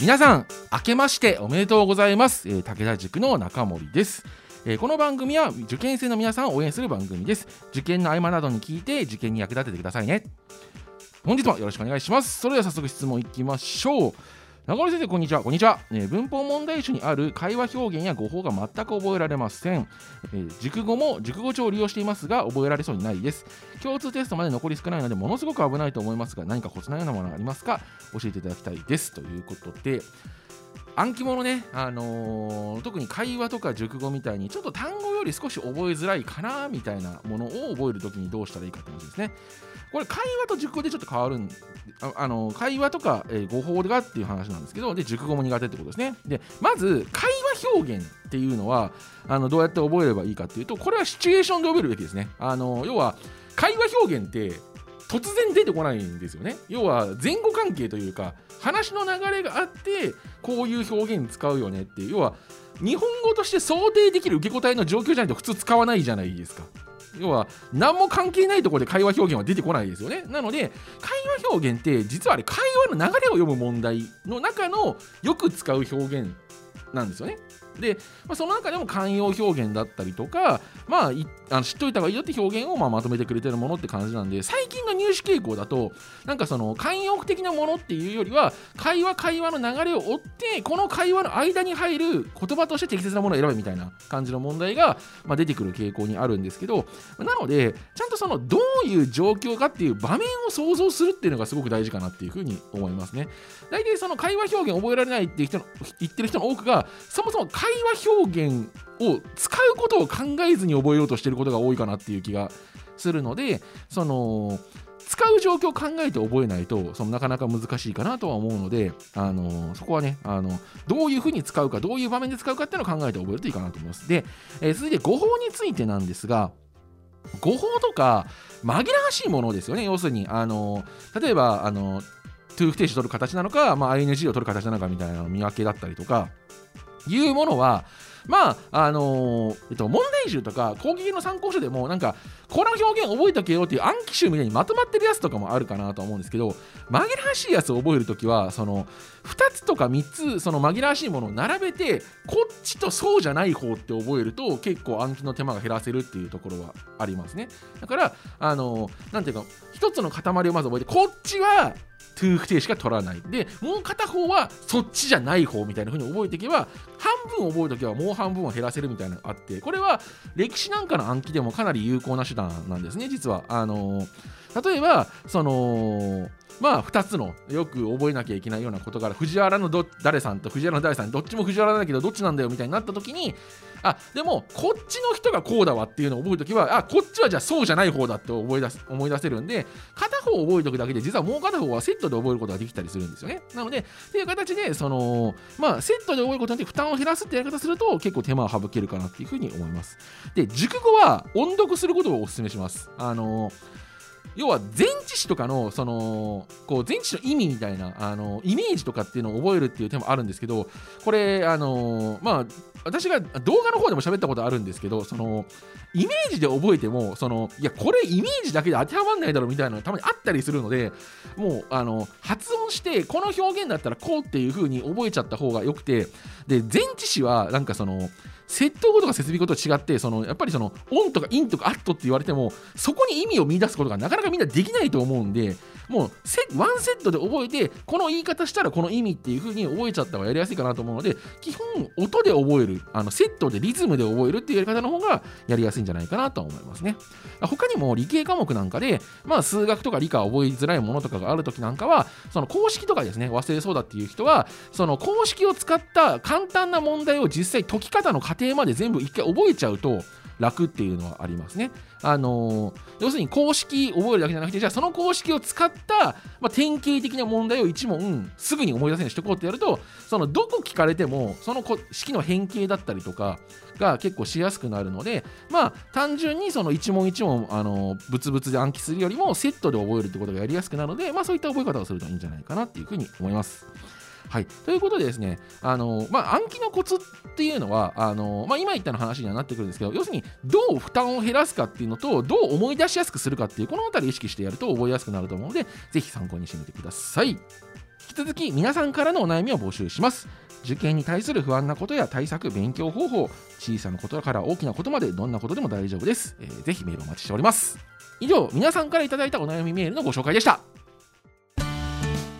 皆さん明けましておめでとうございます、えー武田塾の中森です。えーこの番組は受験生の皆さんを応援する番組です。受験の合間などに聞いて受験に役立ててくださいね。本日もよろしくお願いします。それでは早速質問いきましょう。中森先生こんにちは。こんにちは、えー文法問題集にある会話表現や語法が全く覚えられません、えー熟語も熟語帳を利用していますが覚えられそうにないです。共通テストまで残り少ないのでものすごく危ないと思いますが何かコツのようなものがありますか？教えていただきたいですということで。暗記物ね、あのー特に会話とか熟語みたいにちょっと単語より少し覚えづらいかなみたいなものを覚えるときにどうしたらいいかって話ですね。これ会話と熟語でちょっと変わるんああの会話とか、えー語法がっていう話なんですけどで熟語も苦手ってことですね。でまず会話表現っていうのはあのどうやって覚えればいいかっていうとこれはシチュエーションで覚えるべきですね。あの要は会話表現って突然出てこないんですよね。要は前後関係というか話の流れがあってこういう表現使うよねっていう要は日本語として想定できる受け答えの状況じゃないと普通使わないじゃないですか。要は何も関係ないところで会話表現は出てこないですよね。なので会話表現って実はあれ会話の流れを読む問題の中のよく使う表現なんですよね。で、まあ、その中でも慣用表現だったりとか、まあ、あの知っといた方がいいよって表現をまあまとめてくれてるものって感じなんで最近の入試傾向だとなんかその慣用的なものっていうよりは会話会話の流れを追ってこの会話の間に入る言葉として適切なものを選べみたいな感じの問題が、まあ、出てくる傾向にあるんですけどなのでちゃんとそのどういう状況かっていう場面を想像するっていうのがすごく大事かなっていうふうに思いますね。大体その会話表現覚えられないっていう人の言ってる人の多くがそもそも会話表現を使うことを考えずに覚えようとしてることが多いかなっていう気がするのでその使う状況を考えて覚えないとそのなかなか難しいかなとは思うのであのそこはねあのどういうふうに使うかどういう場面で使うかっていうのを考えて覚えるといいかなと思います。で、えー続いて語法についてなんですが語法とか紛らわしいものですよね。要するにあの例えばあの to 不定詞を取る形なのか、まあ、ing を取る形なのかみたいな見分けだったりとかいうものはまああのーえっと、問題集とか攻撃の参考書でもなんかこの表現覚えとけよっていう暗記集みたいにまとまってるやつとかもあるかなと思うんですけど紛らわしいやつを覚えるときはその2つとか3つその紛らわしいものを並べてこっちとそうじゃない方って覚えると結構暗記の手間が減らせるっていうところはありますね。だからあのなんていうか一つの塊をまず覚えてこっちは to 不定しか取らない。でもう片方はそっちじゃない方みたいな風に覚えていけば半分覚えときはもう半分を減らせるみたいなのがあってこれは歴史なんかの暗記でもかなり有効な手段なんですね実は。あの例えばそのまあ2つのよく覚えなきゃいけないようなことから藤原の誰さんと藤原の誰さんどっちも藤原だけどどっちなんだよみたいになった時にあでもこっちの人がこうだわっていうのを覚えるときはあこっちはじゃあそうじゃない方だって思い出す思い出せるんで片方を覚えておくだけで実はもう片方はセットで覚えることができたりするんですよね。なのでっていう形でそのまあセットで覚えることによって負担を減らすってやり方すると結構手間を省けるかなっていうふうに思います。で熟語は音読することをお勧めします。あの要は前置詞とかのそのこう前置詞の意味みたいなあのイメージとかっていうのを覚えるっていう手もあるんですけどこれあのまあ私が動画の方でも喋ったことあるんですけどそのイメージで覚えてもそのいやこれイメージだけで当てはまんないだろうみたいなのがたまにあったりするのでもうあの発音してこの表現だったらこうっていう風に覚えちゃった方がよくてで前置詞はなんかその窃盗語とか設備語と違ってそのやっぱりそのオンとかインとかアットって言われてもそこに意味を見出すことがなかなかみんなできないと思うんでもうセワンセットで覚えてこの言い方したらこの意味っていう風に覚えちゃった方がやりやすいかなと思うので基本音で覚えるあのセットでリズムで覚えるっていうやり方の方がやりやすいんじゃないかなと思いますね。他にも理系科目なんかで、まあ、数学とか理科覚えづらいものとかがある時なんかはその公式とかですね忘れそうだっていう人はその公式を使った簡単な問題を実際解き方の過程まで全部一回覚えちゃうと楽っていうのはありますね。あのー要するに公式覚えるだけじゃなくてじゃあその公式を使った、まあ、典型的な問題を一問すぐに思い出せるようにしておこうってやるとそのどこ聞かれてもその式の変形だったりとかが結構しやすくなるのでまあ単純にその一問一問あのブツブツで暗記するよりもセットで覚えるってことがやりやすくなるのでまあそういった覚え方をするといいんじゃないかなっていうふうに思います。はい、ということでですね、あのまあ、暗記のコツっていうのはあの、まあ、今言ったの話にはなってくるんですけど要するにどう負担を減らすかっていうのとどう思い出しやすくするかっていうこの辺り意識してやると覚えやすくなると思うのでぜひ参考にしてみてください。引きき続き皆さんからのお悩みを募集します。受験に対する不安なことや対策勉強方法小さなことから大きなことまでどんなことでも大丈夫です、えー、ぜひメールお待ちしております。以上皆さんからいただいたお悩みメールのご紹介でした。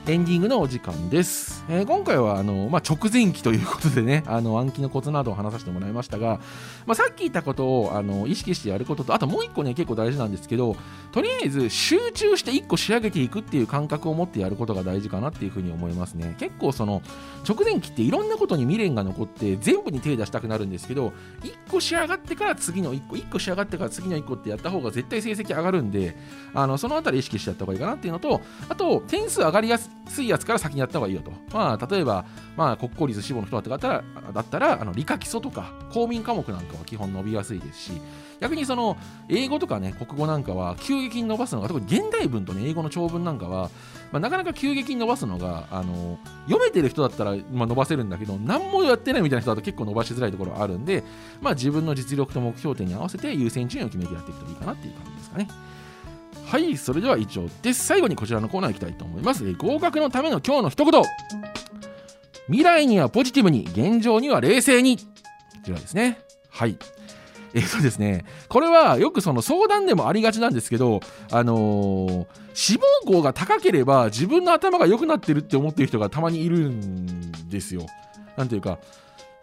エンディングのお時間です。えー、今回はあの、まあ、直前期ということでね、あの暗記のコツなどを話させてもらいましたが、まあ、さっき言ったことをあの意識してやることと、あともう一個ね、結構大事なんですけど、とりあえず集中して一個仕上げていくっていう感覚を持ってやることが大事かなっていうふうに思いますね。結構その直前期っていろんなことに未練が残って全部に手出したくなるんですけど、一個仕上がってから次の一個、一個仕上がってから次の一個ってやった方が絶対成績上がるんで、あのそのあたり意識してやった方がいいかなっていうのと、あと点数上がりやすついやつから先にやった方がいいよと。まあ、例えば、まあ、国公立志望の人だったら、だったらあの理科基礎とか公民科目なんかは基本伸びやすいですし、逆にその英語とかね、国語なんかは急激に伸ばすのが、特に現代文とね、英語の長文なんかは、まあ、なかなか急激に伸ばすのが、あの読めてる人だったら、まあ、伸ばせるんだけど、何もやってないみたいな人だと結構伸ばしづらいところあるんで、まあ、自分の実力と目標点に合わせて優先順位を決めてやっていくといいかなっていう感じですかね。はい、それでは以上です。最後にこちらのコーナー行きたいと思います。合格のための今日の一言。未来にはポジティブに、現状には冷静に。こちらですね。はい。えっとですね、これはよくその相談でもありがちなんですけど、あのー、志望校が高ければ自分の頭が良くなってるって思ってる人がたまにいるんですよ。なんていうか、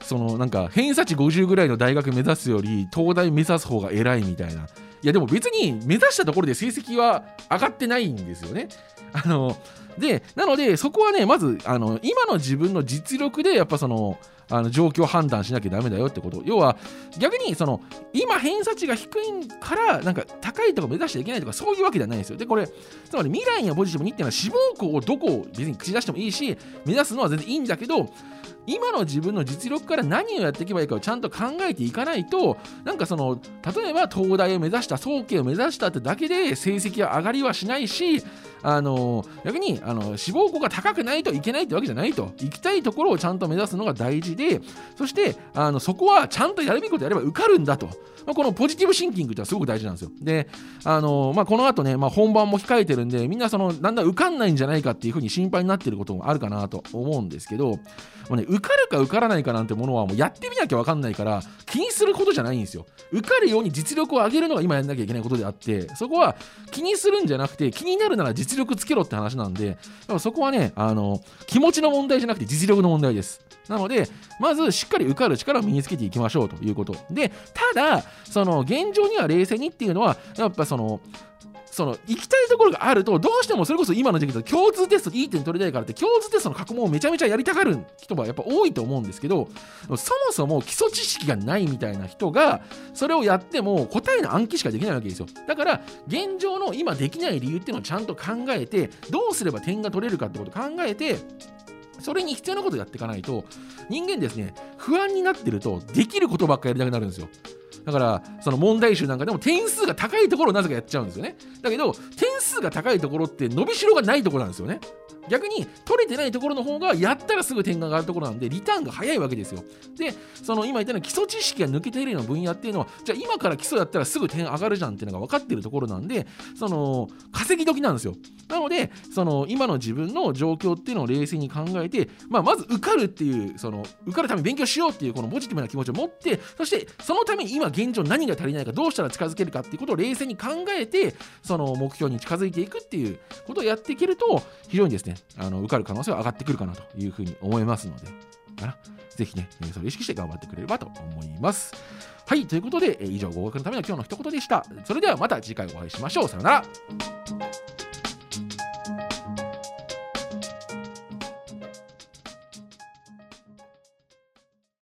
そのなんか偏差値50ぐらいの大学目指すより東大目指す方が偉いみたいな。いやでも別に目指したところで成績は上がってないんですよね。あのでなのでそこはねまずあの今の自分の実力でやっぱそのあの状況判断しなきゃダメだよってこと要は逆にその今偏差値が低いからなんか高いとこ目指しちゃいけないとかそういうわけではないんですよでこれつまり未来にはポジティブにっていうのは志望校をどこを別に口出してもいいし目指すのは全然いいんだけど今の自分の実力から何をやっていけばいいかをちゃんと考えていかないとなんかその例えば東大を目指した早慶を目指したってだけで成績は上がりはしないしあの逆にあの志望校が高くないといけないってわけじゃないと。行きたいところをちゃんと目指すのが大事でそしてあのそこはちゃんとやるべきことやれば受かるんだと、まあ、このポジティブシンキングってのはすごく大事なんですよ。であの、まあ、この後ね、まあ、本番も控えてるんでみんなそのだんだん受かんないんじゃないかっていうふうに心配になってることもあるかなと思うんですけどもうね、受かるか受からないかなんてものはもうやってみなきゃ分かんないから気にすることじゃないんですよ。受かるように実力を上げるのが今やんなきゃいけないことであってそこは気にするんじゃなくて気になるなら実力つけろって話なんでそこはねあの気持ちの問題じゃなくて実力の問題です。なので、まずしっかり受かる力を身につけていきましょうということ。で、ただ、その現状には冷静にっていうのは、やっぱその、その行きたいところがあるとどうしてもそれこそ今の時期と共通テストいい点取りたいからって共通テストの過去問をめちゃめちゃやりたがる人はやっぱ多いと思うんですけどそもそも基礎知識がないみたいな人がそれをやっても答えの暗記しかできないわけですよ。だから現状の今できない理由っていうのをちゃんと考えてどうすれば点が取れるかってことを考えてそれに必要なことをやっていかないと人間ですね不安になってるとできることばっかやりたくなるんですよ。だからその問題集なんかでも点数が高いところをなぜかやっちゃうんですよね。だけど点数が高いところって伸びしろがないところなんですよね。逆に取れてないところの方がやったらすぐ点が上がるところなんでリターンが早いわけですよ。でその今言ったような基礎知識が抜けているような分野っていうのはじゃあ今から基礎やったらすぐ点上がるじゃんっていうのが分かってるところなんでその稼ぎ時なんですよ。なのでその今の自分の状況っていうのを冷静に考えて、まあ、まず受かるっていうその受かるために勉強しようっていうこのポジティブな気持ちを持ってそしてそのために今現状何が足りないかどうしたら近づけるかっていうことを冷静に考えてその目標に近づいていくっていうことをやっていけると非常にですねあの受かる可能性は上がってくるかなというふうに思いますのでぜひねそれを意識して頑張ってくれればと思います。はいということで以上合格のための今日の一言でした。それではまた次回お会いしましょう。さよなら。